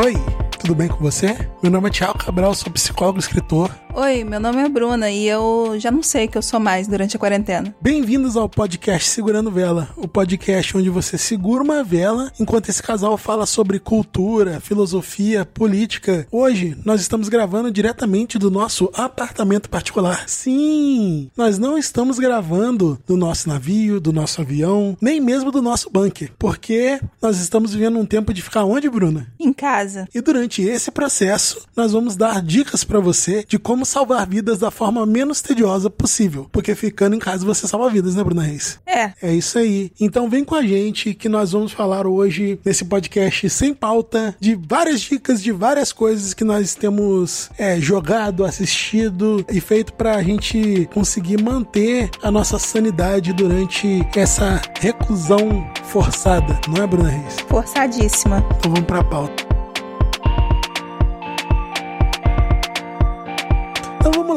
Oi, tudo bem com você? Meu nome é Tiago Cabral, sou psicólogo e escritor. Oi, meu nome é Bruna e eu já não sei o que eu sou mais durante a quarentena. Bem-vindos ao podcast Segurando Vela, o podcast onde você segura uma vela enquanto esse casal fala sobre cultura, filosofia, política. Hoje nós estamos gravando diretamente do nosso apartamento particular. Sim, nós não estamos gravando do nosso navio, do nosso avião, nem mesmo do nosso bunker, porque nós estamos vivendo um tempo de ficar onde, Bruna? Em casa. E durante esse processo, nós vamos dar dicas para você de como salvar vidas da forma menos tediosa possível. Porque ficando em casa você salva vidas, né, Bruna Reis? É. É isso aí. Então vem com a gente que nós vamos falar hoje nesse podcast sem pauta de várias dicas de várias coisas que nós temos é, jogado, assistido e feito pra gente conseguir manter a nossa sanidade durante essa reclusão forçada, não é, Bruna Reis? Forçadíssima. Então vamos pra pauta.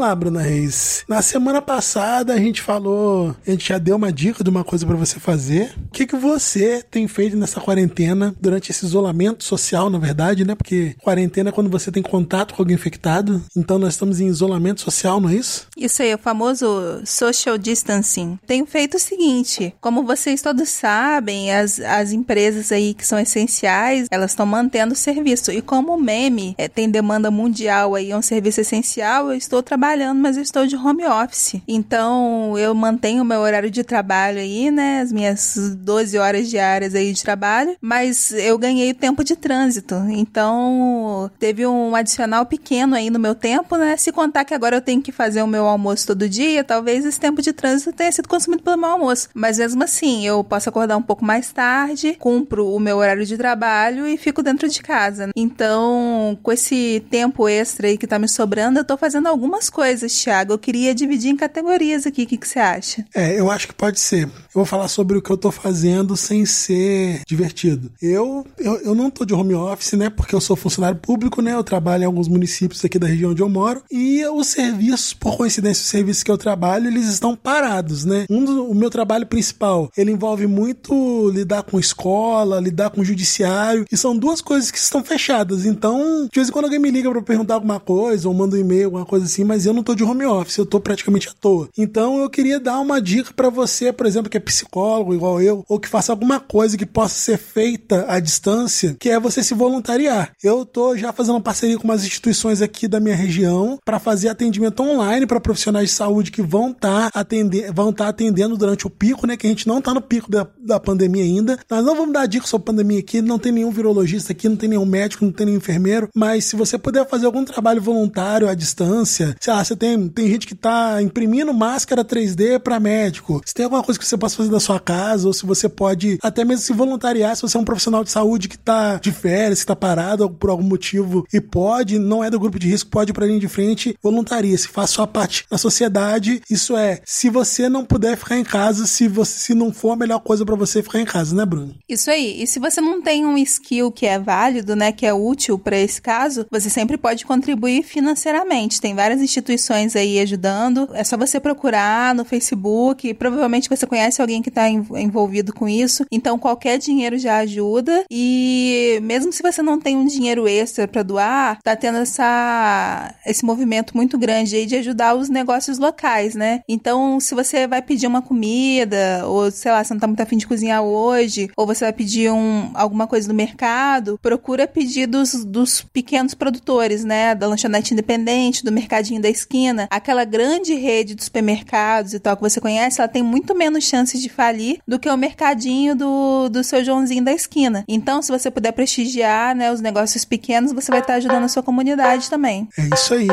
Então vamos lá, Bruna Reis. Na semana passada a gente falou, a gente já deu uma dica de uma coisa para você fazer. O que, que você tem feito nessa quarentena durante esse isolamento social, na verdade, né? Porque quarentena é quando você tem contato com alguém infectado. Então nós estamos em isolamento social, não é isso? Isso aí, o famoso social distancing. Tenho feito o seguinte: como vocês todos sabem, as, as empresas aí que são essenciais, elas estão mantendo o serviço. E como o meme é, tem demanda mundial aí, é um serviço essencial, eu estou trabalhando, mas eu estou de home office. Então, eu mantenho o meu horário de trabalho aí, né? As minhas 12 horas diárias aí de trabalho, mas eu ganhei o tempo de trânsito. Então, teve um adicional pequeno aí no meu tempo, né? Se contar que agora eu tenho que fazer o meu almoço todo dia, talvez esse tempo de trânsito tenha sido consumido pelo meu almoço. Mas mesmo assim, eu posso acordar um pouco mais tarde, cumpro o meu horário de trabalho e fico dentro de casa. Então, com esse tempo extra aí que tá me sobrando, eu tô fazendo algumas coisas, Thiago. Eu queria dividir em categorias aqui. O que, que você acha? É, eu acho que pode ser. Eu vou falar sobre o que eu tô fazendo sem ser divertido. Eu, eu, eu não tô de home office, né? Porque eu sou funcionário público, né? Eu trabalho em alguns municípios aqui da região onde eu moro. E os serviços, por coincidência, os serviços que eu trabalho, eles estão parados, né? Um do, o meu trabalho principal, ele envolve muito lidar com escola, lidar com judiciário. E são duas coisas que estão fechadas. Então, de vez em quando alguém me liga para perguntar alguma coisa, ou manda um e-mail, alguma coisa assim, mas eu não tô de home office, eu tô praticamente à toa. Então eu queria dar uma dica para você, por exemplo, que é psicólogo igual eu, ou que faça alguma coisa que possa ser feita à distância, que é você se voluntariar. Eu tô já fazendo uma parceria com umas instituições aqui da minha região para fazer atendimento online para profissionais de saúde que vão estar tá atendendo, vão estar tá atendendo durante o pico, né? Que a gente não tá no pico da, da pandemia ainda. Nós não vamos dar dica sobre pandemia aqui, não tem nenhum virologista aqui, não tem nenhum médico, não tem nenhum enfermeiro, mas se você puder fazer algum trabalho voluntário à distância, sei lá, você tem, tem gente que tá imprimindo máscara 3D para médico. Se tem alguma coisa que você possa fazer da sua casa, ou se você pode até mesmo se voluntariar, se você é um profissional de saúde que tá de férias, que tá parado por algum motivo e pode, não é do grupo de risco, pode ir pra linha de frente, voluntaria-se, faça sua parte na sociedade. Isso é, se você não puder ficar em casa, se você se não for a melhor coisa para você ficar em casa, né, Bruno? Isso aí. E se você não tem um skill que é válido, né, que é útil para esse caso, você sempre pode contribuir financeiramente. Tem várias instituições aí ajudando. É só você procurar no Facebook. Provavelmente você conhece alguém que está envolvido com isso. Então qualquer dinheiro já ajuda. E mesmo se você não tem um dinheiro extra para doar, tá tendo essa esse movimento muito grande aí de ajudar os negócios locais, né? Então se você vai pedir uma comida ou sei lá, você não tá muito afim de cozinhar hoje, ou você vai pedir um, alguma coisa no mercado, procura pedir dos, dos pequenos produtores, né? Da lanchonete independente, do mercadinho da esquina. Aquela grande rede de supermercados e tal que você conhece, ela tem muito menos chances de falir do que o mercadinho do, do seu Joãozinho da esquina. Então, se você puder prestigiar né, os negócios pequenos, você vai estar ajudando a sua comunidade também. É isso aí.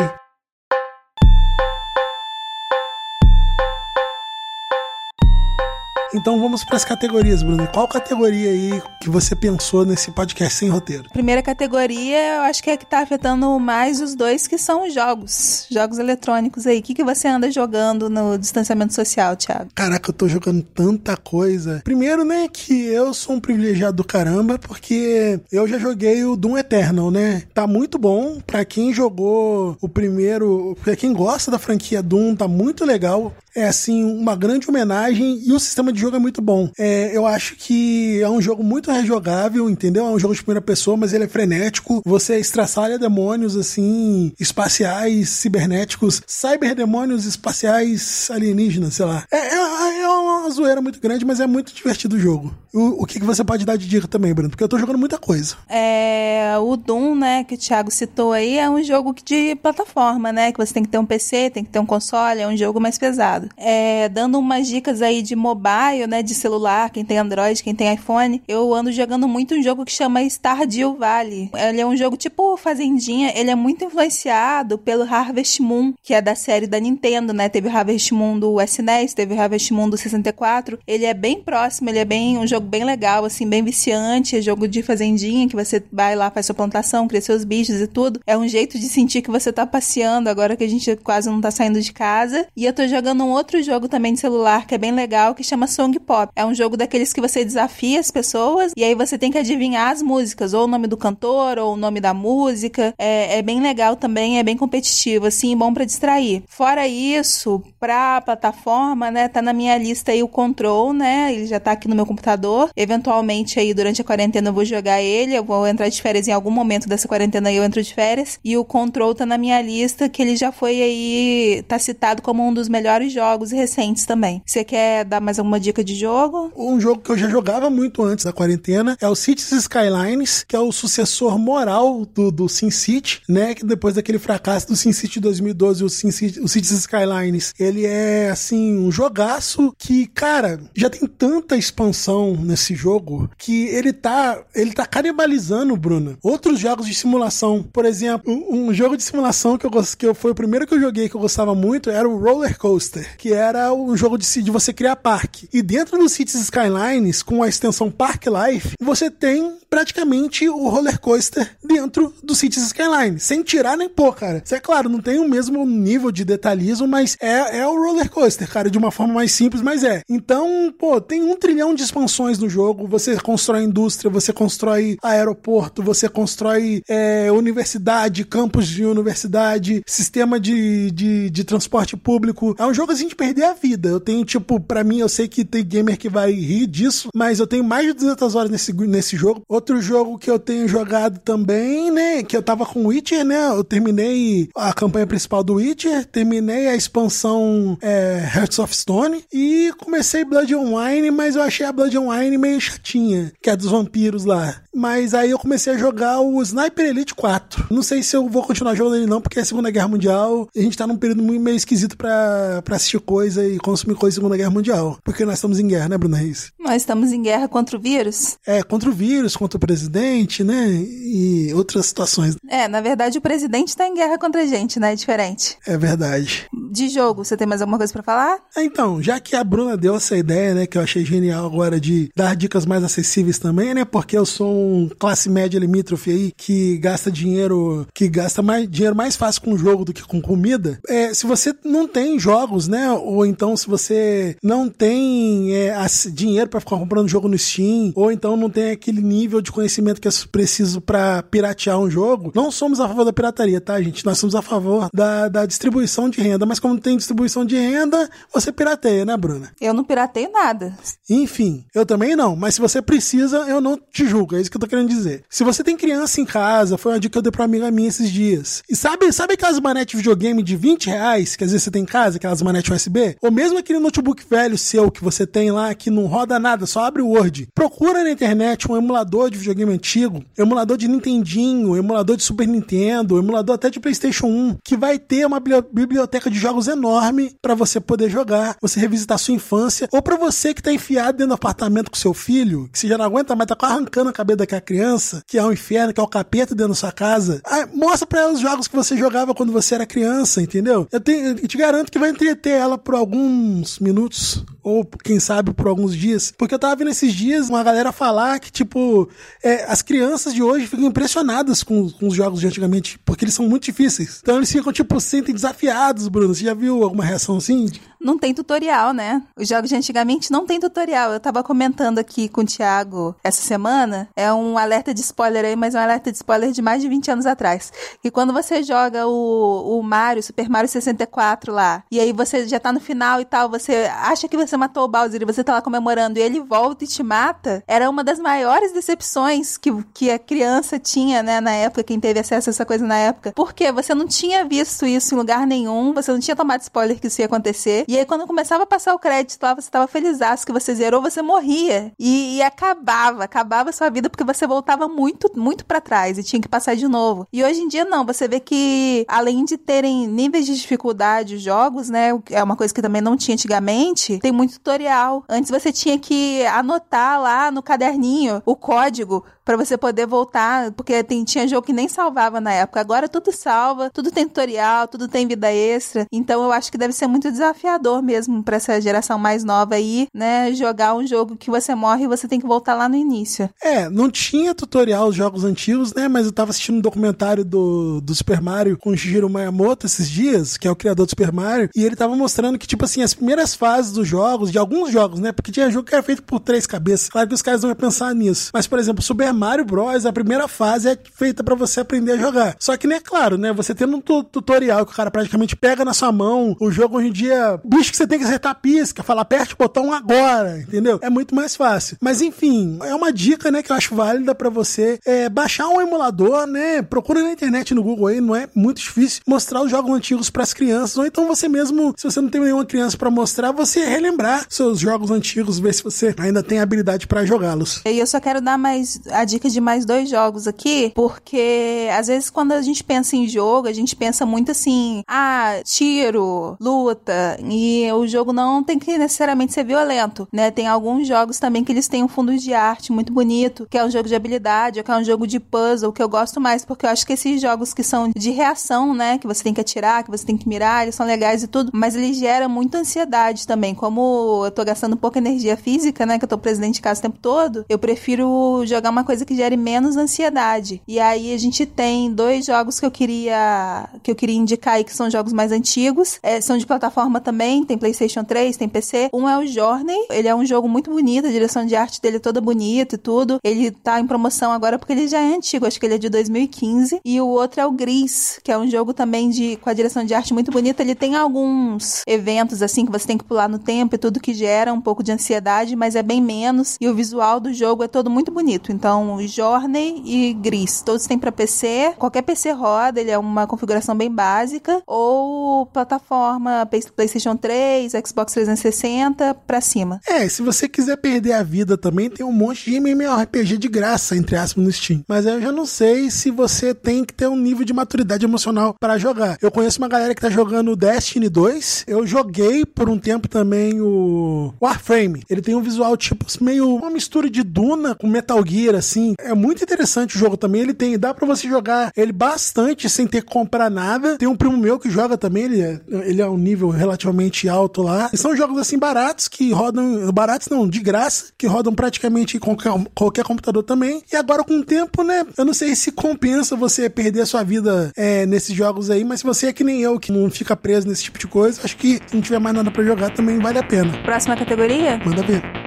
Então vamos para as categorias, Bruno. Qual categoria aí que você pensou nesse podcast sem roteiro? Primeira categoria, eu acho que é que tá afetando mais os dois, que são os jogos. Jogos eletrônicos aí. O que, que você anda jogando no distanciamento social, Thiago? Caraca, eu tô jogando tanta coisa. Primeiro, né, que eu sou um privilegiado do caramba, porque eu já joguei o Doom Eternal, né? Tá muito bom. Pra quem jogou o primeiro, pra quem gosta da franquia Doom, tá muito legal. É assim, uma grande homenagem e o sistema de jogo é muito bom. É, eu acho que é um jogo muito rejogável, entendeu? É um jogo de primeira pessoa, mas ele é frenético. Você estraçalha demônios, assim, espaciais, cibernéticos, cyberdemônios espaciais alienígenas, sei lá. É, é, é uma zoeira muito grande, mas é muito divertido o jogo. O, o que, que você pode dar de dica também, Bruno? Porque eu tô jogando muita coisa. É, o Doom, né, que o Thiago citou aí, é um jogo de plataforma, né? Que você tem que ter um PC, tem que ter um console, é um jogo mais pesado. É, dando umas dicas aí de mobile, né, de celular, quem tem Android, quem tem iPhone, eu ando jogando muito um jogo que chama Stardew Valley. Ele é um jogo tipo Fazendinha, ele é muito influenciado pelo Harvest Moon, que é da série da Nintendo, né? Teve Harvest Moon do SNES, teve Harvest Moon do 64. Ele é bem próximo, ele é bem um jogo bem legal, assim, bem viciante, é jogo de fazendinha, que você vai lá, faz sua plantação, cria seus bichos e tudo. É um jeito de sentir que você tá passeando agora que a gente quase não tá saindo de casa. E eu tô jogando um outro jogo também de celular que é bem legal, que chama Song Pop. É um jogo daqueles que você desafia as pessoas e aí você tem que adivinhar as músicas, ou o nome do cantor, ou o nome da música. É, é bem legal também, é bem competitivo, assim, bom para distrair. Fora isso, pra plataforma, né, tá na minha lista aí o Control, né, ele já tá aqui no meu computador. Eventualmente aí durante a quarentena eu vou jogar ele, eu vou entrar de férias em algum momento dessa quarentena aí eu entro de férias. E o Control tá na minha lista, que ele já foi aí, tá citado como um dos melhores jogos recentes também. Você quer dar mais alguma dica de jogo? Um jogo que eu já jogava muito antes da quarentena é o Cities Skylines, que é o sucessor moral do, do SimCity, né, que depois daquele fracasso do SimCity 2012, o, SimCity, o Cities Skylines, ele é, assim, um jogaço que, cara, já tem tanta expansão nesse jogo que ele tá, ele tá canibalizando, Bruno, outros jogos de simulação. Por exemplo, um, um jogo de simulação que eu, que eu foi o primeiro que eu joguei que eu gostava muito era o Roller Coaster, que era um jogo de, de você criar parque. E dentro do Cities Skylines, com a extensão Park Life, você tem praticamente o roller coaster dentro do Cities Skylines, sem tirar nem pôr, cara. Isso é claro, não tem o mesmo nível de detalhismo, mas é, é o roller coaster, cara, de uma forma mais simples, mas é. Então, pô, tem um trilhão de expansões no jogo, você constrói indústria, você constrói aeroporto, você constrói é, universidade, campus de universidade, sistema de, de, de transporte público. É um jogo assim de perder a vida. Eu tenho, tipo, para mim, eu sei que tem gamer que vai rir disso, mas eu tenho mais de 200 horas nesse, nesse jogo. Outro jogo que eu tenho jogado também, né, que eu tava com Witcher, né, eu terminei a campanha principal do Witcher, terminei a expansão é, Hearts of Stone e comecei Blood and Wine, mas eu achei a Blood and Wine meio chatinha, que é dos vampiros lá. Mas aí eu comecei a jogar o Sniper Elite 4. Não sei se eu vou continuar jogando ele não, porque é a Segunda Guerra Mundial a gente tá num período meio esquisito pra, pra assistir coisa e consumir coisa da Segunda Guerra Mundial. Porque nós estamos em guerra, né, Bruna Reis? Nós estamos em guerra contra o vírus? É, contra o vírus, contra o presidente, né? E outras situações. É, na verdade o presidente tá em guerra contra a gente, né? É diferente. É verdade. De jogo, você tem mais alguma coisa para falar? É, então, já que a Bruna deu essa ideia, né, que eu achei genial agora de dar dicas mais acessíveis também, né? Porque eu sou um classe média limítrofe aí que gasta dinheiro, que gasta mais dinheiro mais fácil com jogo do que com comida. É, se você não tem jogos, né? Ou então se você não tem é, dinheiro para ficar comprando jogo no Steam, ou então não tem aquele nível de conhecimento que é preciso para piratear um jogo, não somos a favor da pirataria, tá, gente? Nós somos a favor da, da distribuição de renda, mas como não tem distribuição de renda, você pirateia, né, Bruna? Eu não pirateio nada. Enfim, eu também não, mas se você precisa, eu não te julgo, é isso que eu tô querendo dizer. Se você tem criança em casa, foi uma dica que eu dei pra uma amiga minha esses dias. E sabe, sabe aquelas manetes de videogame de 20 reais que às vezes você tem em casa, aquelas manetes USB? Ou mesmo aquele notebook velho seu que você tem lá que não roda nada, só abre o Word. Procura na internet um emulador de videogame antigo, emulador de Nintendinho, emulador de Super Nintendo, emulador até de PlayStation 1, que vai ter uma biblioteca de jogos enorme para você poder jogar, você revisitar sua infância, ou para você que tá enfiado dentro do apartamento com seu filho, que você já não aguenta mais, tá arrancando a cabeça daquela criança, que é um inferno, que é o capeta dentro da sua casa. Ah, mostra pra ela os jogos que você jogava quando você era criança, entendeu? Eu, tenho, eu te garanto que vai entreter ela por alguns minutos, ou quem sabe por alguns dias, porque eu tava vendo esses dias uma galera falar que, tipo, é, as crianças de hoje ficam impressionadas com, com, os jogos de antigamente, porque eles são muito difíceis. Então eles ficam, tipo, se sentem desafiados, Bruno. Você já viu alguma reação assim? Não tem tutorial, né? Os jogos de antigamente não tem tutorial. Eu tava comentando aqui com o Thiago essa semana. É um alerta de spoiler aí, mas é um alerta de spoiler de mais de 20 anos atrás. Que quando você joga o, o Mario, Super Mario 64 lá, e aí você já tá no final e tal, você acha que você matou o Bowser e você tá lá comemorando e ele volta e te mata, era uma das maiores decepções que, que a criança tinha, né, na época, quem teve acesso a essa coisa na época. Porque você não tinha visto isso em lugar nenhum, você não tinha tomado spoiler que isso ia acontecer. E aí, quando começava a passar o crédito lá, você tava feliz que você zerou, você morria. E, e acabava, acabava a sua vida porque você voltava muito, muito para trás e tinha que passar de novo. E hoje em dia, não. Você vê que, além de terem níveis de dificuldade os jogos, né? É uma coisa que também não tinha antigamente, tem muito tutorial. Antes você tinha que anotar lá no caderninho o código para você poder voltar, porque tem, tinha jogo que nem salvava na época. Agora tudo salva, tudo tem tutorial, tudo tem vida extra. Então eu acho que deve ser muito desafiador mesmo para essa geração mais nova aí, né? Jogar um jogo que você morre e você tem que voltar lá no início. É, não tinha tutorial os jogos antigos, né? Mas eu tava assistindo um documentário do, do Super Mario com o Shigeru Miyamoto esses dias, que é o criador do Super Mario, e ele tava mostrando que, tipo assim, as primeiras fases dos jogos, de alguns jogos, né? Porque tinha jogo que era feito por três cabeças. Claro que os caras não iam pensar nisso. Mas, por exemplo, Super Mario Bros, a primeira fase é feita para você aprender a jogar. Só que, né, claro, né, você tendo um tutorial que o cara praticamente pega na sua mão, o jogo hoje em dia, bicho que você tem que acertar a pisca, falar aperte o botão agora, entendeu? É muito mais fácil. Mas enfim, é uma dica, né, que eu acho válida para você é, baixar um emulador, né, procura na internet no Google aí, não é muito difícil mostrar os jogos antigos para as crianças, ou então você mesmo, se você não tem nenhuma criança para mostrar, você relembrar seus jogos antigos, ver se você ainda tem habilidade para jogá-los. E eu só quero dar mais a dica de mais dois jogos aqui, porque às vezes quando a gente pensa em jogo, a gente pensa muito assim, ah, tiro, luta, e o jogo não tem que necessariamente ser violento, né? Tem alguns jogos também que eles têm um fundo de arte muito bonito, que é um jogo de habilidade, ou que é um jogo de puzzle, que eu gosto mais, porque eu acho que esses jogos que são de reação, né, que você tem que atirar, que você tem que mirar, eles são legais e tudo, mas eles geram muita ansiedade também. Como eu tô gastando pouca energia física, né, que eu tô presidente de casa o tempo todo, eu prefiro jogar uma coisa que gere menos ansiedade. E aí a gente tem dois jogos que eu queria que eu queria indicar aí que são jogos mais antigos, é, são de plataforma também, tem PlayStation 3, tem PC. Um é o Journey, ele é um jogo muito bonito, a direção de arte dele é toda bonita e tudo. Ele tá em promoção agora porque ele já é antigo, acho que ele é de 2015. E o outro é o Gris, que é um jogo também de com a direção de arte muito bonita. Ele tem alguns eventos assim que você tem que pular no tempo e tudo que gera um pouco de ansiedade, mas é bem menos. E o visual do jogo é todo muito bonito. Então, Journey e Gris. Todos têm para PC. Qualquer PC roda, ele é uma configuração bem básica. Ou plataforma PlayStation 3, Xbox 360 para cima. É, se você quiser perder a vida também, tem um monte de MMORPG de graça, entre aspas, no Steam. Mas eu já não sei se você tem que ter um nível de maturidade emocional para jogar. Eu conheço uma galera que tá jogando Destiny 2. Eu joguei por um tempo também o Warframe. Ele tem um visual tipo meio uma mistura de Duna com Metal Gear, assim. É muito interessante o jogo também. Ele tem, dá para você jogar ele bastante sem ter que comprar nada. Tem um primo meu que joga também, ele é, ele é um nível relativamente alto lá. E são jogos assim baratos que rodam, baratos não, de graça, que rodam praticamente qualquer, qualquer computador também. E agora com o tempo, né, eu não sei se compensa você perder a sua vida é, nesses jogos aí, mas se você é que nem eu, que não fica preso nesse tipo de coisa, acho que se não tiver mais nada para jogar também vale a pena. Próxima categoria? Manda ver.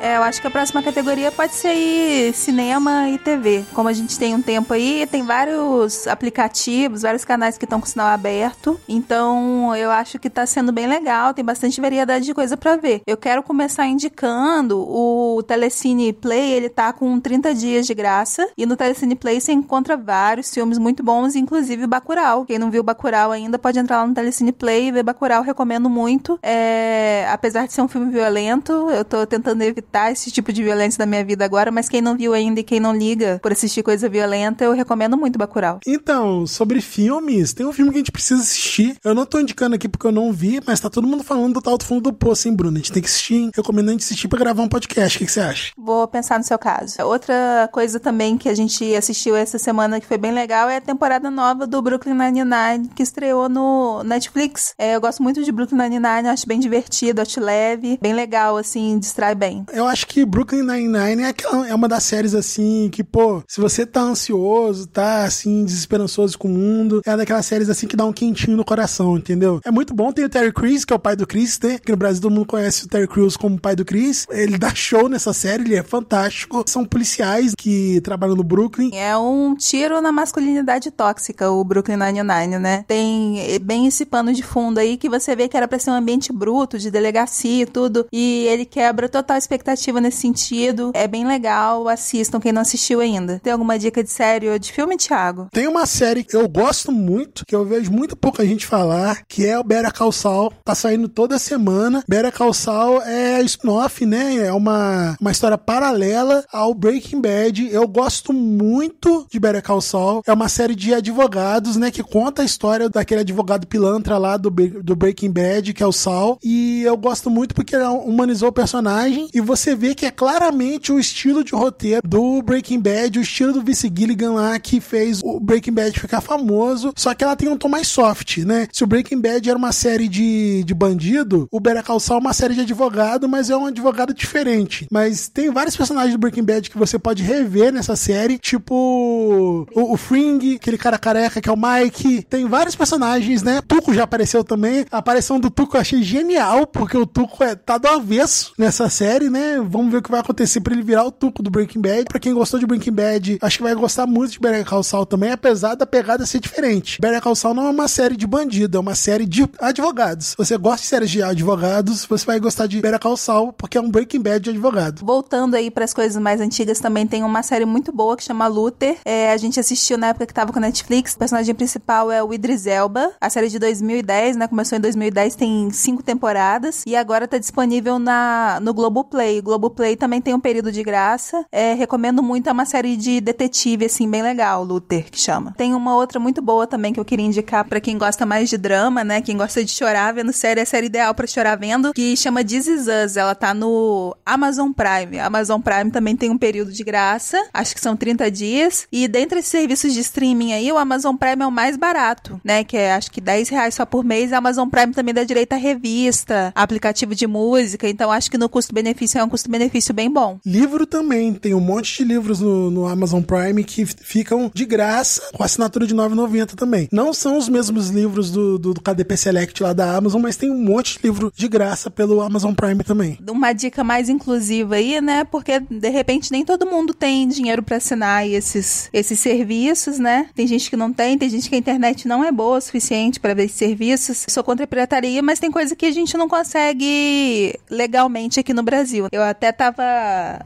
É, eu acho que a próxima categoria pode ser aí cinema e TV. Como a gente tem um tempo aí, tem vários aplicativos, vários canais que estão com sinal aberto. Então, eu acho que tá sendo bem legal, tem bastante variedade de coisa para ver. Eu quero começar indicando o Telecine Play, ele tá com 30 dias de graça. E no Telecine Play você encontra vários filmes muito bons, inclusive Bacurau. Quem não viu Bacurau ainda pode entrar lá no Telecine Play e ver Bacurau, recomendo muito. É, apesar de ser um filme violento, eu tô tentando evitar evitar esse tipo de violência da minha vida agora, mas quem não viu ainda e quem não liga por assistir coisa violenta, eu recomendo muito Bacurau. Então, sobre filmes, tem um filme que a gente precisa assistir. Eu não tô indicando aqui porque eu não vi, mas tá todo mundo falando do tal do fundo do poço, hein, Bruno? A gente tem que assistir, hein? Recomendo a gente assistir pra gravar um podcast. O que, que você acha? Vou pensar no seu caso. Outra coisa também que a gente assistiu essa semana que foi bem legal é a temporada nova do Brooklyn Nine-Nine, que estreou no Netflix. É, eu gosto muito de Brooklyn Nine-Nine, acho bem divertido, acho leve, bem legal, assim, distrai bem. Eu acho que Brooklyn Nine-Nine é, é uma das séries assim que, pô, se você tá ansioso, tá assim, desesperançoso com o mundo, é daquelas séries assim que dá um quentinho no coração, entendeu? É muito bom. Tem o Terry Crews, que é o pai do Chris, né? Que no Brasil todo mundo conhece o Terry Crews como pai do Chris. Ele dá show nessa série, ele é fantástico. São policiais que trabalham no Brooklyn. É um tiro na masculinidade tóxica, o Brooklyn Nine-Nine, né? Tem eh, bem esse pano de fundo aí que você vê que era pra ser um ambiente bruto, de delegacia e tudo. E ele quebra total expectativa nesse sentido. É bem legal, assistam quem não assistiu ainda. Tem alguma dica de série ou de filme, Thiago? Tem uma série que eu gosto muito, que eu vejo muito pouca gente falar, que é o Better Call Saul. Tá saindo toda semana. Better Call Saul é spin-off, né? É uma, uma história paralela ao Breaking Bad. Eu gosto muito de Better Call Saul. É uma série de advogados, né? Que conta a história daquele advogado pilantra lá do, do Breaking Bad, que é o Saul. E eu gosto muito porque ele humanizou o personagem e você vê que é claramente o estilo de roteiro do Breaking Bad, o estilo do Vince Gilligan lá que fez o Breaking Bad ficar famoso, só que ela tem um tom mais soft, né? Se o Breaking Bad era uma série de, de bandido, o Better Call Saul é uma série de advogado, mas é um advogado diferente. Mas tem vários personagens do Breaking Bad que você pode rever nessa série, tipo o, o Fring, aquele cara careca que é o Mike. Tem vários personagens, né? Tuco já apareceu também. A aparição do Tuco eu achei genial, porque o Tuco é, tá do avesso nessa série, né? Vamos ver o que vai acontecer pra ele virar o Tuco do Breaking Bad. Pra quem gostou de Breaking Bad, acho que vai gostar muito de Better Call Saul também, apesar da pegada ser diferente. Better Call Saul não é uma série de bandido, é uma série de advogados. Você gosta de séries de advogados, você vai gostar de Better Call Saul, porque é um Breaking Bad de advogado. Voltando aí pras coisas mais antigas, também tem uma série muito boa que chama Luther. É, a gente assistiu na época que tava com a Netflix. O personagem principal é o Idris Elba. A série de 2010, né? Começou em 2010, tem cinco temporadas. E agora tá disponível na, no Globoplay. Globoplay também tem um período de graça. É, recomendo muito, é uma série de detetive, assim, bem legal, Luther, que chama. Tem uma outra muito boa também que eu queria indicar pra quem gosta mais de drama, né? Quem gosta de chorar vendo série, é a série ideal pra chorar vendo, que chama This Is Us. Ela tá no Amazon Prime. Amazon Prime também tem um período de graça, acho que são 30 dias. E dentre esses serviços de streaming aí, o Amazon Prime é o mais barato, né? Que é acho que 10 reais só por mês. A Amazon Prime também dá direito a revista, aplicativo de música. Então acho que no custo-benefício é um custo-benefício bem bom. Livro também, tem um monte de livros no, no Amazon Prime que ficam de graça com assinatura de R$ 9,90 também. Não são os mesmos livros do, do, do KDP Select lá da Amazon, mas tem um monte de livro de graça pelo Amazon Prime também. uma dica mais inclusiva aí, né? Porque de repente nem todo mundo tem dinheiro para assinar esses, esses serviços, né? Tem gente que não tem, tem gente que a internet não é boa o suficiente para ver esses serviços. Sou contra a pirataria, mas tem coisa que a gente não consegue legalmente aqui no Brasil. Eu até tava,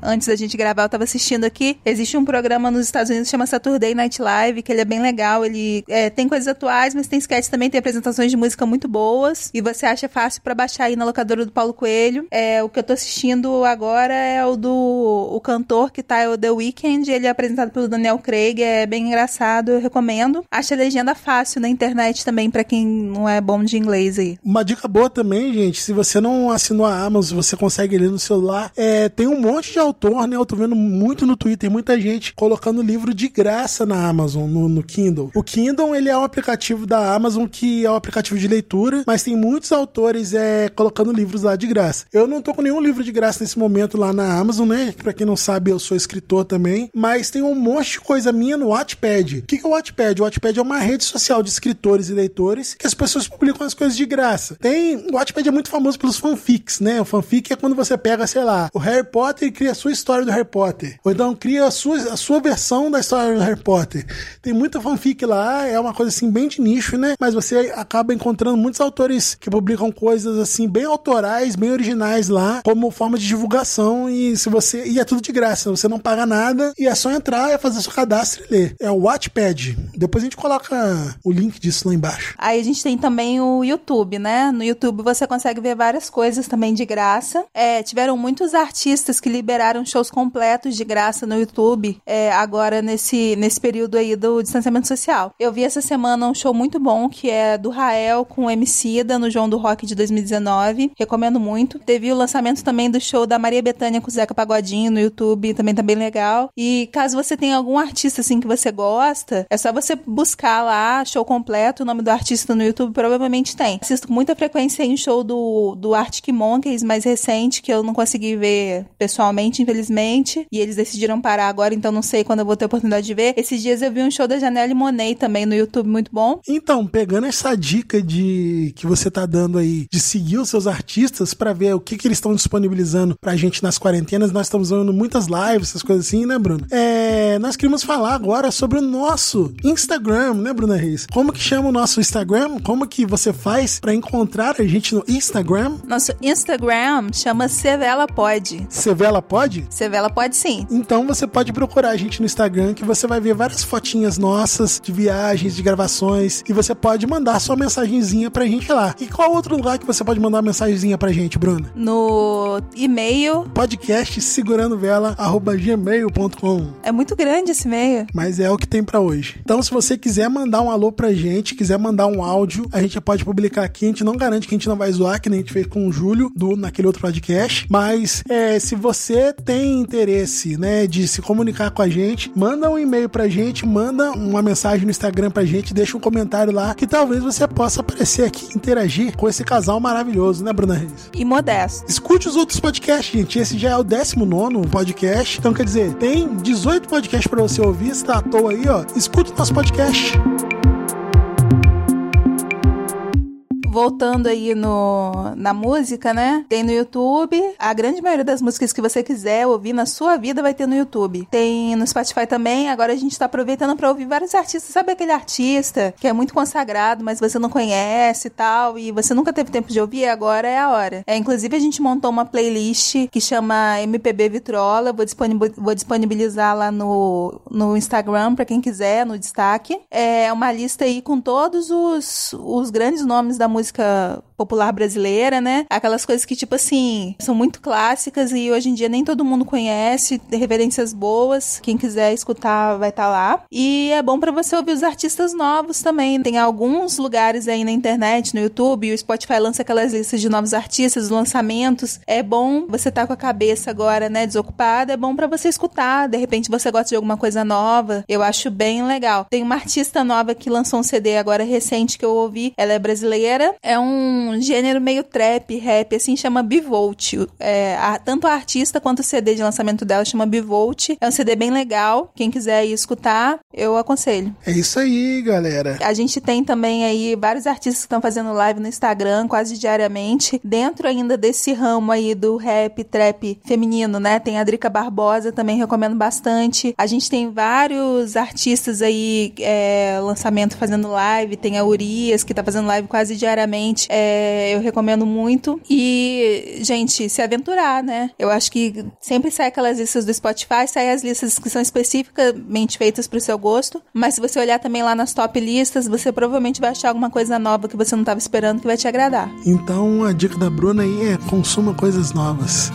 antes da gente gravar, eu tava assistindo aqui. Existe um programa nos Estados Unidos que chama Saturday Night Live, que ele é bem legal. Ele é, tem coisas atuais, mas tem sketches também, tem apresentações de música muito boas. E você acha fácil para baixar aí na locadora do Paulo Coelho. É, o que eu tô assistindo agora é o do o cantor que tá, é o The Weeknd. Ele é apresentado pelo Daniel Craig, é bem engraçado, eu recomendo. Acha a legenda fácil na internet também, para quem não é bom de inglês aí. Uma dica boa também, gente, se você não assinou a Amazon, você consegue ler no celular, é, tem um monte de autor, né? Eu tô vendo muito no Twitter, muita gente colocando livro de graça na Amazon, no, no Kindle. O Kindle, ele é um aplicativo da Amazon que é um aplicativo de leitura, mas tem muitos autores é, colocando livros lá de graça. Eu não tô com nenhum livro de graça nesse momento lá na Amazon, né? Pra quem não sabe, eu sou escritor também, mas tem um monte de coisa minha no Wattpad. O que que é o Wattpad? O Wattpad é uma rede social de escritores e leitores que as pessoas publicam as coisas de graça. Tem, o Wattpad é muito famoso pelos fanfics, né? O fanfic é quando você pega, sei lá, o Harry Potter e cria a sua história do Harry Potter. Ou então cria a sua, a sua versão da história do Harry Potter. Tem muita fanfic lá, é uma coisa assim bem de nicho, né? Mas você acaba encontrando muitos autores que publicam coisas assim bem autorais, bem originais lá, como forma de divulgação e se você e é tudo de graça, você não paga nada e é só entrar, é fazer seu cadastro e ler. É o Wattpad. Depois a gente coloca o link disso lá embaixo. Aí a gente tem também o YouTube, né? No YouTube você consegue ver várias coisas também de graça. É, tiveram muitos artistas que liberaram shows completos de graça no YouTube é, agora nesse, nesse período aí do distanciamento social. Eu vi essa semana um show muito bom que é do Rael com o Emicida no João do Rock de 2019. Recomendo muito. Teve o lançamento também do show da Maria Bethânia com o Zeca Pagodinho no YouTube, também tá bem legal. E caso você tenha algum artista assim que você gosta, é só você buscar lá show completo, o nome do artista no YouTube provavelmente tem. Assisto com muita frequência em show do, do Arctic Monkeys mais recente, que eu não consegui consegui ver pessoalmente, infelizmente, e eles decidiram parar agora, então não sei quando eu vou ter oportunidade de ver. Esses dias eu vi um show da Janelle Monet também no YouTube, muito bom. Então, pegando essa dica de que você tá dando aí de seguir os seus artistas para ver o que, que eles estão disponibilizando pra gente nas quarentenas, nós estamos vendo muitas lives, essas coisas assim, né, Bruno? É, nós queríamos falar agora sobre o nosso Instagram, né, Bruna Reis? Como que chama o nosso Instagram? Como que você faz para encontrar a gente no Instagram? Nosso Instagram chama Sevela Pode. Sevela Pode? Sevela Pode sim. Então você pode procurar a gente no Instagram que você vai ver várias fotinhas nossas de viagens, de gravações e você pode mandar sua mensagenzinha pra gente lá. E qual outro lugar que você pode mandar uma mensagenzinha pra gente, Bruna? No e-mail. Podcast segurando vela gmail.com. É muito grande esse e-mail. Mas é o que tem para hoje. Então, se você quiser mandar um alô pra gente, quiser mandar um áudio, a gente pode publicar aqui. A gente não garante que a gente não vai zoar, que nem a gente fez com o Júlio do naquele outro podcast. Mas é, se você tem interesse, né, de se comunicar com a gente, manda um e-mail pra gente, manda uma mensagem no Instagram pra gente, deixa um comentário lá que talvez você possa aparecer aqui e interagir com esse casal maravilhoso, né, Bruna Reis? E modesto. Escute os outros podcasts, gente. Esse já é o 19 podcast. Então, quer dizer, tem 18 podcasts para você ouvir. Se tá à toa aí, ó, escute o nosso podcast. Voltando aí no, na música, né? Tem no YouTube. A grande maioria das músicas que você quiser ouvir na sua vida vai ter no YouTube. Tem no Spotify também. Agora a gente tá aproveitando para ouvir vários artistas. Sabe aquele artista que é muito consagrado, mas você não conhece e tal, e você nunca teve tempo de ouvir? Agora é a hora. É, inclusive, a gente montou uma playlist que chama MPB Vitrola. Vou, vou disponibilizar lá no, no Instagram para quem quiser, no destaque. É uma lista aí com todos os, os grandes nomes da música música popular brasileira, né? Aquelas coisas que, tipo assim, são muito clássicas e hoje em dia nem todo mundo conhece, referências boas. Quem quiser escutar vai estar tá lá. E é bom para você ouvir os artistas novos também. Tem alguns lugares aí na internet, no YouTube, o Spotify lança aquelas listas de novos artistas, lançamentos. É bom você tá com a cabeça agora, né, desocupada, é bom para você escutar. De repente você gosta de alguma coisa nova. Eu acho bem legal. Tem uma artista nova que lançou um CD agora recente que eu ouvi. Ela é brasileira. É um um gênero meio trap, rap, assim, chama Bivolt. É, a, tanto a artista quanto o CD de lançamento dela chama Bivolt. É um CD bem legal. Quem quiser ir escutar, eu aconselho. É isso aí, galera. A gente tem também aí vários artistas que estão fazendo live no Instagram quase diariamente. Dentro ainda desse ramo aí do rap, trap feminino, né? Tem a Drica Barbosa, também recomendo bastante. A gente tem vários artistas aí, é, lançamento fazendo live. Tem a Urias, que tá fazendo live quase diariamente. É, é, eu recomendo muito. E, gente, se aventurar, né? Eu acho que sempre sai aquelas listas do Spotify, sai as listas que são especificamente feitas pro seu gosto. Mas se você olhar também lá nas top listas, você provavelmente vai achar alguma coisa nova que você não estava esperando que vai te agradar. Então a dica da Bruna aí é consuma coisas novas.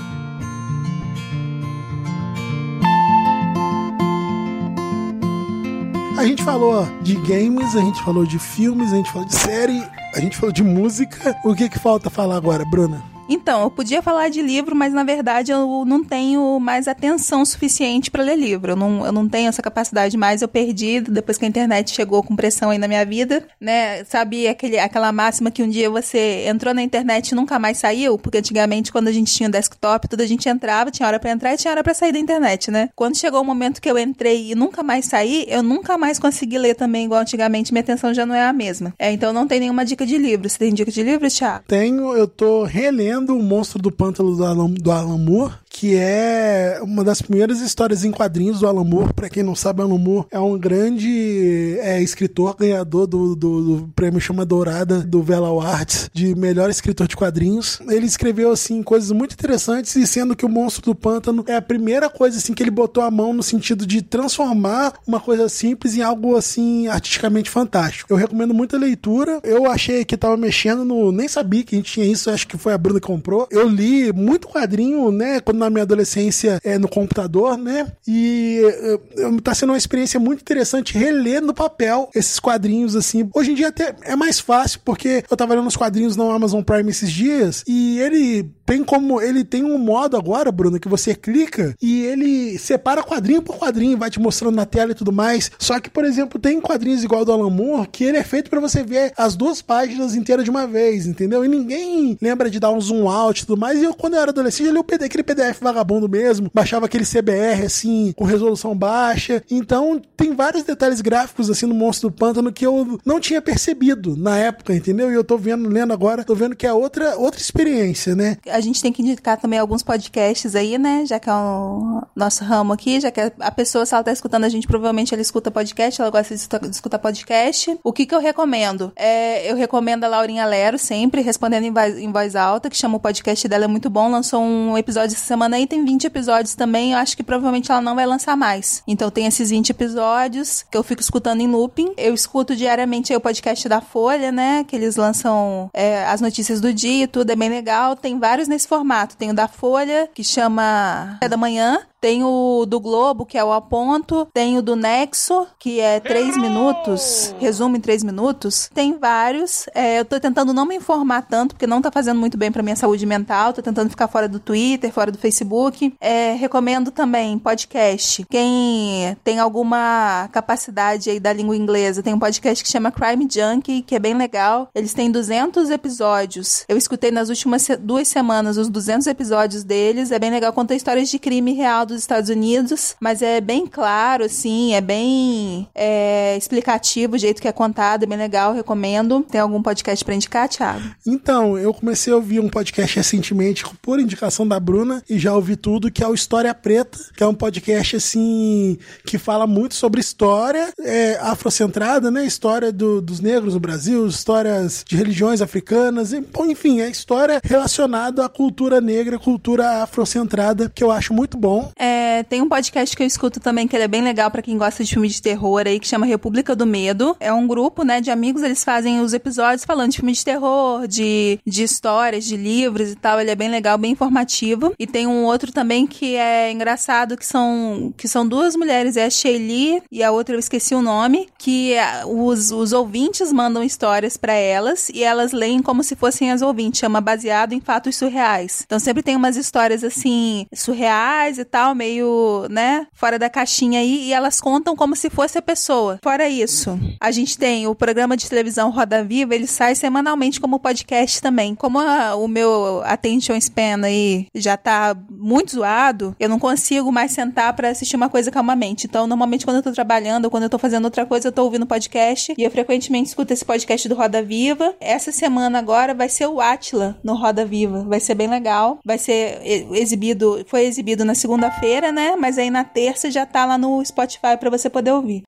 A gente falou de games, a gente falou de filmes, a gente falou de série, a gente falou de música. O que, que falta falar agora, Bruna? Então, eu podia falar de livro, mas na verdade eu não tenho mais atenção suficiente para ler livro. Eu não, eu não tenho essa capacidade mais, eu perdi depois que a internet chegou com pressão aí na minha vida, né? Sabe aquele, aquela máxima que um dia você entrou na internet e nunca mais saiu? Porque antigamente, quando a gente tinha desktop, tudo a gente entrava, tinha hora para entrar e tinha hora para sair da internet, né? Quando chegou o momento que eu entrei e nunca mais saí, eu nunca mais consegui ler também igual antigamente, minha atenção já não é a mesma. É, então não tem nenhuma dica de livro. Você tem dica de livro, Thiago? Tenho, eu tô relendo lendo O Monstro do Pântano do Alan, do Alan Moore, que é uma das primeiras histórias em quadrinhos do Alan Moore. Pra quem não sabe, Alan Moore é um grande é, escritor, ganhador do, do, do, prêmio Chama Dourada do Vela Arts de melhor escritor de quadrinhos. Ele escreveu, assim, coisas muito interessantes e sendo que O Monstro do Pântano é a primeira coisa, assim, que ele botou a mão no sentido de transformar uma coisa simples em algo, assim, artisticamente fantástico. Eu recomendo muita leitura. Eu achei que tava mexendo no... Nem sabia que a gente tinha isso, acho que foi a Bruna que comprou. Eu li muito quadrinho, né, quando na a minha adolescência é, no computador, né? E é, tá sendo uma experiência muito interessante reler no papel esses quadrinhos, assim. Hoje em dia até é mais fácil, porque eu tava lendo os quadrinhos no Amazon Prime esses dias e ele tem como. Ele tem um modo agora, Bruno, que você clica e ele separa quadrinho por quadrinho, vai te mostrando na tela e tudo mais. Só que, por exemplo, tem quadrinhos igual do Alan Moore que ele é feito para você ver as duas páginas inteiras de uma vez, entendeu? E ninguém lembra de dar um zoom out e tudo mais. E eu, quando eu era adolescente, eu li aquele PDF vagabundo mesmo, baixava aquele CBR assim, com resolução baixa. Então, tem vários detalhes gráficos assim no Monstro do Pântano que eu não tinha percebido na época, entendeu? E eu tô vendo, lendo agora, tô vendo que é outra, outra experiência, né? A gente tem que indicar também alguns podcasts aí, né? Já que é o nosso ramo aqui, já que a pessoa, se ela tá escutando a gente, provavelmente ela escuta podcast, ela gosta de escutar podcast. O que que eu recomendo? É, eu recomendo a Laurinha Lero sempre, respondendo em voz, em voz alta, que chama o podcast dela, é muito bom. Lançou um episódio essa semana aí, tem 20 episódios também. Eu acho que provavelmente ela não vai lançar mais. Então tem esses 20 episódios que eu fico escutando em looping. Eu escuto diariamente o podcast da Folha, né? Que eles lançam é, as notícias do dia e tudo, é bem legal. Tem vários nesse formato. Tem o da Folha, que chama É da Manhã, tem o do Globo, que é o A Ponto. Tem o do Nexo, que é três minutos. Resumo em três minutos. Tem vários. É, eu tô tentando não me informar tanto, porque não tá fazendo muito bem pra minha saúde mental. Tô tentando ficar fora do Twitter, fora do Facebook. É, recomendo também podcast. Quem tem alguma capacidade aí da língua inglesa, tem um podcast que chama Crime Junkie, que é bem legal. Eles têm 200 episódios. Eu escutei nas últimas duas semanas os 200 episódios deles. É bem legal. Conta histórias de crime real dos Estados Unidos, mas é bem claro, assim, é bem é, explicativo o jeito que é contado, é bem legal, recomendo. Tem algum podcast pra indicar, Thiago? Então, eu comecei a ouvir um podcast recentemente por indicação da Bruna e já ouvi tudo, que é o História Preta, que é um podcast, assim, que fala muito sobre história é, afrocentrada, né? História do, dos negros no Brasil, histórias de religiões africanas, enfim, é história relacionada à cultura negra, cultura afrocentrada, que eu acho muito bom. É, tem um podcast que eu escuto também que ele é bem legal para quem gosta de filme de terror aí, que chama República do Medo. É um grupo, né, de amigos, eles fazem os episódios falando de filme de terror, de, de histórias, de livros e tal. Ele é bem legal, bem informativo. E tem um outro também que é engraçado, que são, que são duas mulheres, é a Shelly e a outra eu esqueci o nome, que é, os, os ouvintes mandam histórias para elas e elas leem como se fossem as ouvintes, chama Baseado em Fatos Surreais. Então sempre tem umas histórias assim, surreais e tal, meio, né, fora da caixinha aí, e elas contam como se fosse a pessoa. Fora isso, a gente tem o programa de televisão Roda Viva, ele sai semanalmente como podcast também. Como a, o meu attention span aí já tá muito zoado, eu não consigo mais sentar para assistir uma coisa calmamente. Então, normalmente quando eu tô trabalhando ou quando eu tô fazendo outra coisa, eu tô ouvindo podcast e eu frequentemente escuto esse podcast do Roda Viva. Essa semana agora vai ser o Atila no Roda Viva. Vai ser bem legal. Vai ser exibido, foi exibido na segunda segunda-feira, né? Mas aí na terça já tá lá no Spotify para você poder ouvir.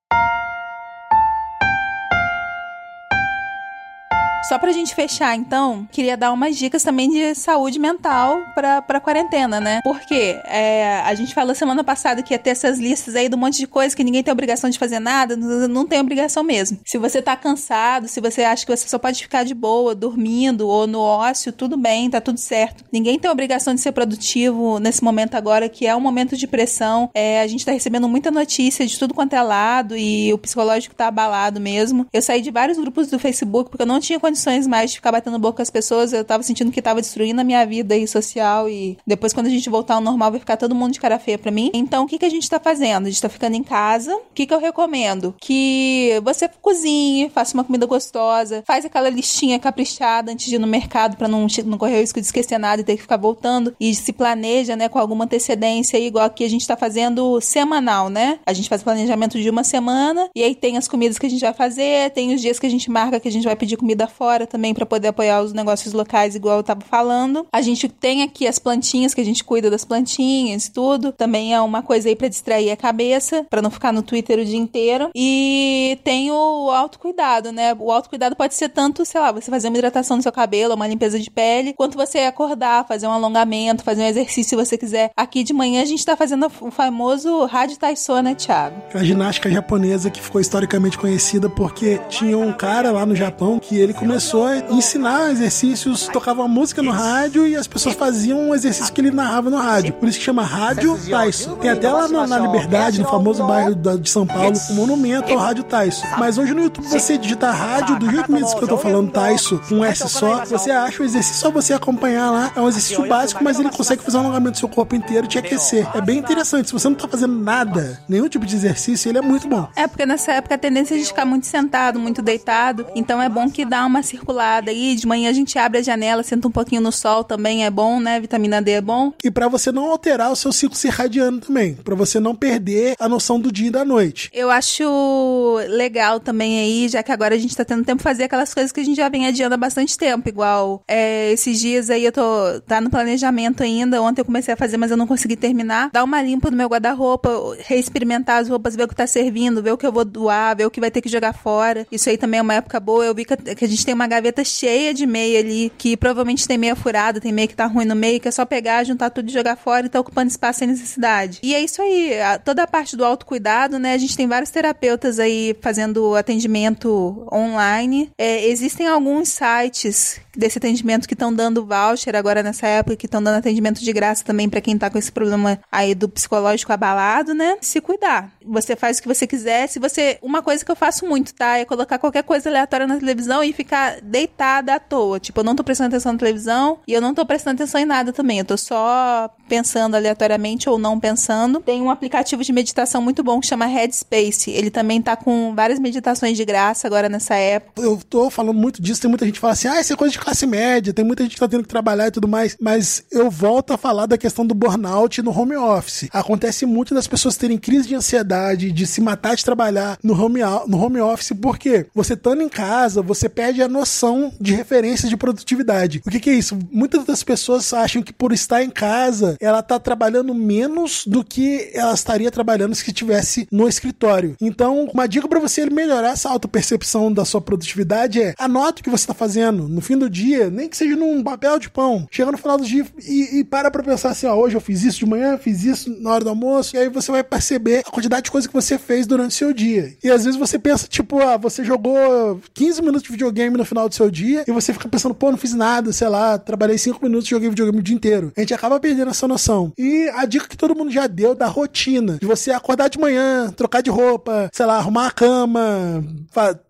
Só pra gente fechar, então, queria dar umas dicas também de saúde mental pra, pra quarentena, né? Porque é, a gente falou semana passada que ia ter essas listas aí um monte de coisa que ninguém tem obrigação de fazer nada, não tem obrigação mesmo. Se você tá cansado, se você acha que você só pode ficar de boa, dormindo ou no ócio, tudo bem, tá tudo certo. Ninguém tem obrigação de ser produtivo nesse momento agora, que é um momento de pressão. É, a gente tá recebendo muita notícia de tudo quanto é lado e o psicológico tá abalado mesmo. Eu saí de vários grupos do Facebook porque eu não tinha condições mais de ficar batendo boca com as pessoas. Eu tava sentindo que tava destruindo a minha vida aí social e depois quando a gente voltar ao normal vai ficar todo mundo de cara feia pra mim. Então o que que a gente tá fazendo? A gente tá ficando em casa. O que que eu recomendo? Que você cozinhe, faça uma comida gostosa, faz aquela listinha caprichada antes de ir no mercado para não, não correr o risco de esquecer nada e ter que ficar voltando e se planeja, né, com alguma antecedência igual aqui a gente tá fazendo semanal, né? A gente faz planejamento de uma semana e aí tem as comidas que a gente vai fazer, tem os dias que a gente marca que a gente vai pedir comida fora fora também para poder apoiar os negócios locais, igual eu tava falando. A gente tem aqui as plantinhas, que a gente cuida das plantinhas e tudo. Também é uma coisa aí para distrair a cabeça, para não ficar no Twitter o dia inteiro. E tem o autocuidado, né? O autocuidado pode ser tanto, sei lá, você fazer uma hidratação no seu cabelo, uma limpeza de pele, quanto você acordar, fazer um alongamento, fazer um exercício se você quiser. Aqui de manhã a gente tá fazendo o famoso Rádio Taiso, né, Thiago? A ginástica japonesa que ficou historicamente conhecida porque tinha um cara lá no Japão que ele começou começou a ensinar exercícios, tocava música no rádio e as pessoas faziam um exercício que ele narrava no rádio. Por isso que chama Rádio Tyson. Tem até lá na, na Liberdade, no famoso bairro da, de São Paulo, um monumento ao Rádio Tyson. Mas hoje no YouTube você digita rádio, do jeito mesmo que eu tô falando Tyson, com um S só, você acha o exercício, só você acompanhar lá. É um exercício básico, mas ele consegue fazer um alongamento do seu corpo inteiro e te aquecer. É bem interessante. Se você não tá fazendo nada, nenhum tipo de exercício, ele é muito bom. É, porque nessa época a tendência é gente ficar muito sentado, muito deitado. Então é bom que dá uma circulada aí. De manhã a gente abre a janela, senta um pouquinho no sol também é bom, né? Vitamina D é bom. E para você não alterar o seu ciclo circadiano também, para você não perder a noção do dia e da noite. Eu acho legal também aí, já que agora a gente tá tendo tempo fazer aquelas coisas que a gente já vem adiando há bastante tempo, igual é, esses dias aí eu tô tá no planejamento ainda. Ontem eu comecei a fazer, mas eu não consegui terminar. Dar uma limpa no meu guarda-roupa, reexperimentar as roupas, ver o que tá servindo, ver o que eu vou doar, ver o que vai ter que jogar fora. Isso aí também é uma época boa. Eu vi que, que a gente tem uma gaveta cheia de meia ali, que provavelmente tem meia furada, tem meia que tá ruim no meio, que é só pegar, juntar tudo e jogar fora e tá ocupando espaço sem necessidade. E é isso aí, a, toda a parte do autocuidado, né? A gente tem vários terapeutas aí fazendo atendimento online. É, existem alguns sites desse atendimento que estão dando voucher agora nessa época, que estão dando atendimento de graça também para quem tá com esse problema aí do psicológico abalado, né? Se cuidar. Você faz o que você quiser. Se você. Uma coisa que eu faço muito, tá? É colocar qualquer coisa aleatória na televisão e ficar deitada à toa. Tipo, eu não tô prestando atenção na televisão e eu não tô prestando atenção em nada também. Eu tô só pensando aleatoriamente ou não pensando. Tem um aplicativo de meditação muito bom que chama Headspace. Ele também tá com várias meditações de graça agora nessa época. Eu tô falando muito disso, tem muita gente que fala assim: ah, isso é coisa de classe média, tem muita gente que tá tendo que trabalhar e tudo mais. Mas eu volto a falar da questão do burnout no home office. Acontece muito das pessoas terem crise de ansiedade, de se matar de trabalhar no home, no home office, porque você estando em casa, você perde a noção de referência de produtividade. O que, que é isso? Muitas das pessoas acham que por estar em casa, ela tá trabalhando menos do que ela estaria trabalhando se estivesse no escritório. Então, uma dica para você melhorar essa autopercepção da sua produtividade é anota o que você está fazendo no fim do dia, nem que seja num papel de pão. Chega no final do dia e, e para pra pensar assim: ó, hoje eu fiz isso de manhã, fiz isso na hora do almoço, e aí você vai perceber a quantidade de coisa que você fez durante o seu dia. E às vezes você pensa, tipo, ah, você jogou 15 minutos de videogame no final do seu dia e você fica pensando, pô, não fiz nada, sei lá, trabalhei 5 minutos e joguei videogame o dia inteiro. A gente acaba perdendo essa noção. E a dica que todo mundo já deu da rotina, de você acordar de manhã, trocar de roupa, sei lá, arrumar a cama,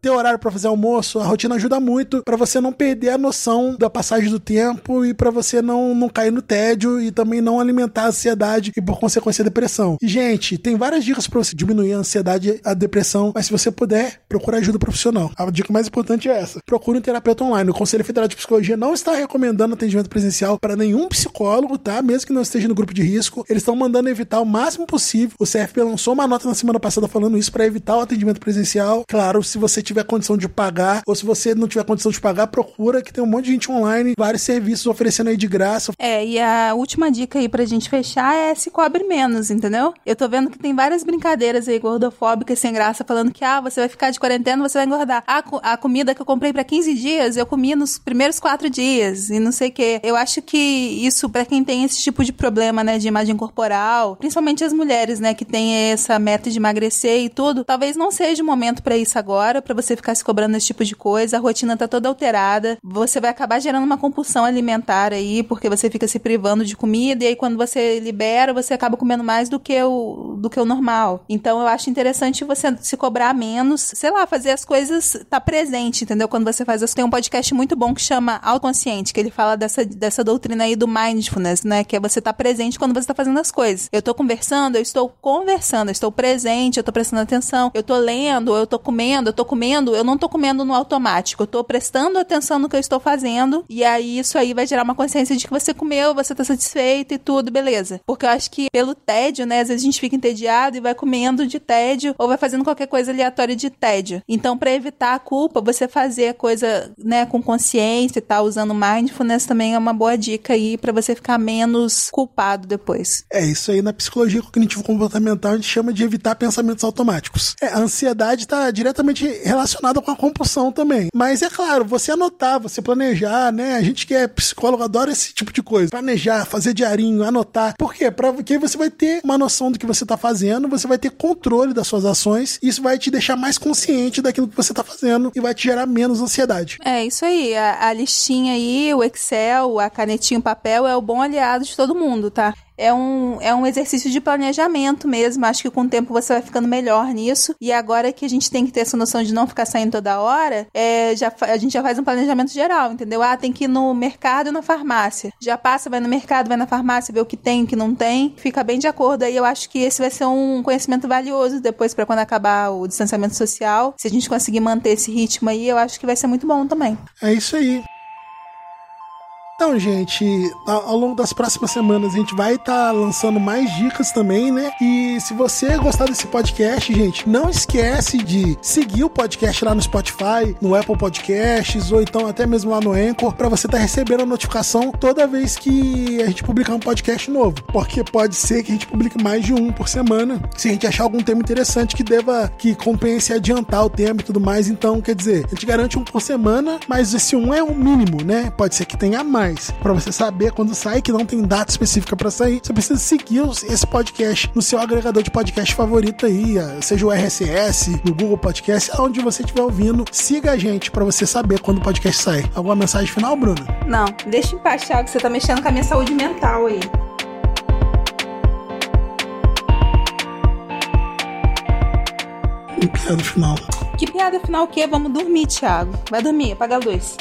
ter horário para fazer almoço, a rotina ajuda muito para você não perder a noção da passagem do tempo e para você não, não cair no tédio e também não alimentar a ansiedade e por consequência a depressão. E gente, tem várias dicas para você diminuir a ansiedade, a depressão, mas se você puder, procure ajuda profissional. A dica mais importante é essa: procure um terapeuta online. O Conselho Federal de Psicologia não está recomendando atendimento presencial para nenhum psicólogo, tá? Mesmo que não esteja no grupo de risco, eles estão mandando evitar o máximo possível. O CFP lançou uma nota na semana passada falando isso para evitar o atendimento presencial. Claro, se você tiver condição de pagar ou se você não tiver condição de pagar, procura que tem um monte de gente online, vários serviços oferecendo aí de graça. É, e a última dica aí pra gente fechar é se cobre menos, entendeu? Eu tô vendo que tem várias brincadeiras aí gordofóbicas sem graça falando que ah, você vai ficar de quarentena, você vai engordar. A, a comida que eu comprei para 15 dias, eu comi nos primeiros quatro dias e não sei o que. Eu acho que isso para quem tem esse tipo de problema, né, de imagem corporal, principalmente as mulheres, né, que tem essa meta de emagrecer e tudo, talvez não seja o momento para isso agora, para você ficar se cobrando esse tipo de coisa. A rotina tá toda alterada. Você vai acabar gerando uma compulsão alimentar aí, porque você fica se privando de comida e aí quando você libera, você acaba comendo mais do que o do que o normal. Então eu acho interessante você se cobrar menos, sei lá, fazer as coisas tá presente, entendeu? Quando você faz tem um podcast muito bom que chama Autoconsciente, que ele fala dessa, dessa doutrina aí do mindfulness, né, que é você tá presente quando você tá fazendo as coisas. Eu tô conversando, eu estou conversando, eu estou presente, eu tô prestando atenção, eu tô lendo, eu tô comendo, eu tô comendo, eu não tô comendo no automático, eu tô prestando atenção no que eu estou fazendo, e aí isso aí vai gerar uma consciência de que você comeu, você tá satisfeito e tudo, beleza. Porque eu acho que pelo tédio, né, às vezes a gente fica entediado e vai comendo de tédio ou vai fazendo qualquer coisa aleatória de tédio. Então, para evitar a culpa, você fazer a coisa, né, com consciência e tal, usando mindfulness também é uma boa dica aí para você ficar menos culpado depois. É, isso aí na psicologia cognitivo comportamental a gente chama de evitar pensamentos automáticos. É, a ansiedade está diretamente relacionada com a compulsão também. Mas é claro, você anotar, você planejar, né? A gente que é psicólogo adora esse tipo de coisa. Planejar, fazer diarinho, anotar. Por quê? Porque você vai ter uma noção do que você está fazendo, você vai ter controle das suas ações, e isso vai te deixar mais consciente daquilo que você está fazendo e vai te gerar menos sociedade. É isso aí. A, a listinha aí, o Excel, a canetinha, o papel é o bom aliado de todo mundo, tá? É um, é um exercício de planejamento mesmo. Acho que com o tempo você vai ficando melhor nisso. E agora que a gente tem que ter essa noção de não ficar saindo toda hora, é, já, a gente já faz um planejamento geral, entendeu? Ah, tem que ir no mercado e na farmácia. Já passa, vai no mercado, vai na farmácia, vê o que tem, o que não tem. Fica bem de acordo. Aí eu acho que esse vai ser um conhecimento valioso depois para quando acabar o distanciamento social. Se a gente conseguir manter esse ritmo aí, eu acho que vai ser muito bom também. É isso aí. Então, gente, ao longo das próximas semanas a gente vai estar tá lançando mais dicas também, né? E se você gostar desse podcast, gente, não esquece de seguir o podcast lá no Spotify, no Apple Podcasts ou então até mesmo lá no Anchor para você estar tá recebendo a notificação toda vez que a gente publicar um podcast novo, porque pode ser que a gente publique mais de um por semana, se a gente achar algum tema interessante que deva que compense adiantar o tema e tudo mais. Então, quer dizer, a gente garante um por semana, mas esse um é o mínimo, né? Pode ser que tenha mais mais. Para você saber quando sai, que não tem data específica para sair, você precisa seguir esse podcast no seu agregador de podcast favorito aí, seja o RSS, no Google Podcast, aonde você estiver ouvindo. Siga a gente para você saber quando o podcast sai. Alguma mensagem final, Bruno? Não, deixa em paz, Thiago, você tá mexendo com a minha saúde mental aí. Que piada final. Que piada final o quê? Vamos dormir, Thiago. Vai dormir, apaga a luz.